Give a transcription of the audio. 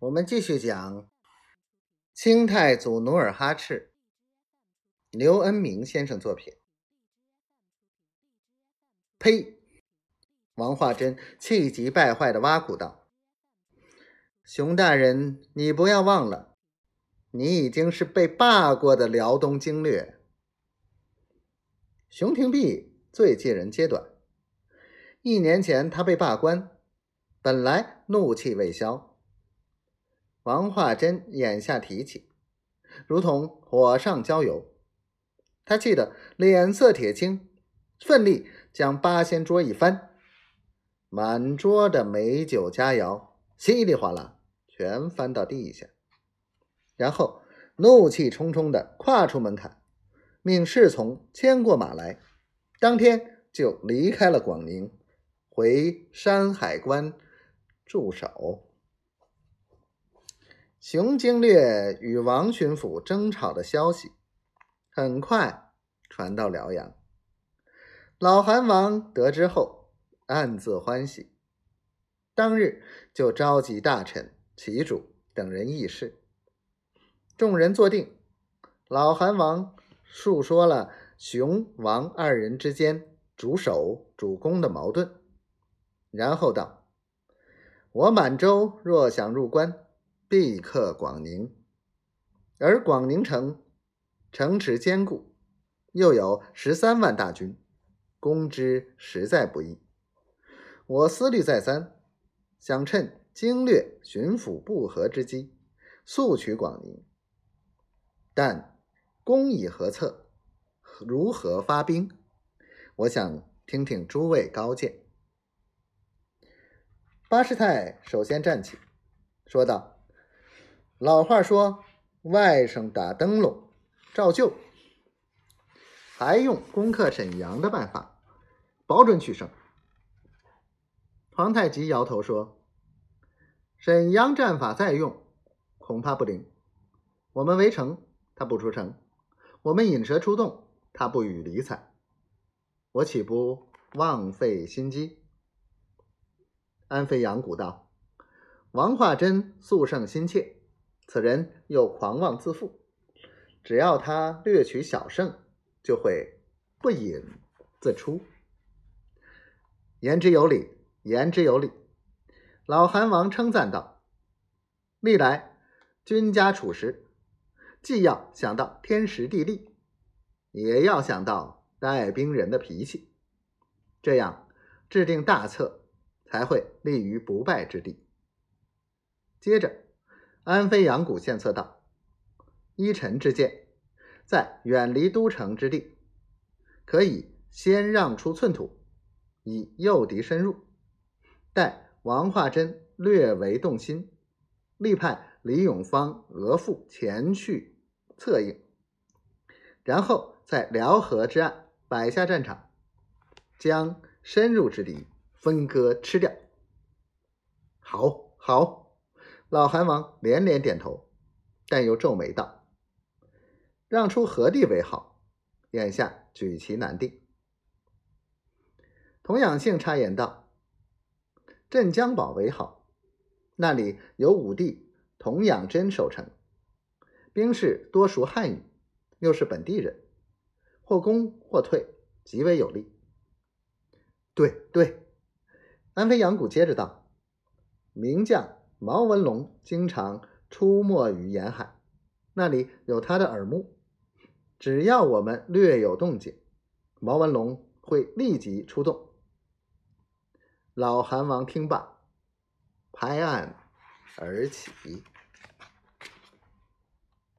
我们继续讲清太祖努尔哈赤，刘恩明先生作品。呸！王化贞气急败坏的挖苦道：“熊大人，你不要忘了，你已经是被罢过的辽东经略。”熊廷弼最借人揭短，一年前他被罢官，本来怒气未消。王化贞眼下提起，如同火上浇油。他气得脸色铁青，奋力将八仙桌一翻，满桌的美酒佳肴稀里哗啦全翻到地下，然后怒气冲冲的跨出门槛，命侍从牵过马来，当天就离开了广宁，回山海关驻守。熊经略与王巡抚争吵的消息，很快传到辽阳。老韩王得知后，暗自欢喜，当日就召集大臣、旗主等人议事。众人坐定，老韩王述说了熊、王二人之间主守、主攻的矛盾，然后道：“我满洲若想入关。”必克广宁，而广宁城城池坚固，又有十三万大军，攻之实在不易。我思虑再三，想趁经略巡抚不和之机，速取广宁。但攻以何策？如何发兵？我想听听诸位高见。巴士泰首先站起，说道。老话说：“外甥打灯笼，照旧。”还用攻克沈阳的办法，保准取胜。皇太极摇头说：“沈阳战法再用，恐怕不灵。我们围城，他不出城；我们引蛇出洞，他不予理睬。我岂不枉费心机？”安飞扬鼓道：“王化贞素胜心切。”此人又狂妄自负，只要他略取小胜，就会不引自出。言之有理，言之有理。老韩王称赞道：“历来君家处事，既要想到天时地利，也要想到带兵人的脾气，这样制定大策才会立于不败之地。”接着。安飞扬鼓献策道：“依臣之见，在远离都城之地，可以先让出寸土，以诱敌深入。待王化贞略为动心，立派李永芳额驸前去策应，然后在辽河之岸摆下战场，将深入之敌分割吃掉。”好，好。老韩王连连点头，但又皱眉道：“让出何地为好？眼下举棋难定。”童养性插言道：“镇江堡为好，那里有武帝童养真守城，兵士多熟汉语，又是本地人，或攻或退，极为有利。”对对，安飞扬谷接着道：“名将。”毛文龙经常出没于沿海，那里有他的耳目。只要我们略有动静，毛文龙会立即出动。老韩王听罢，拍案而起。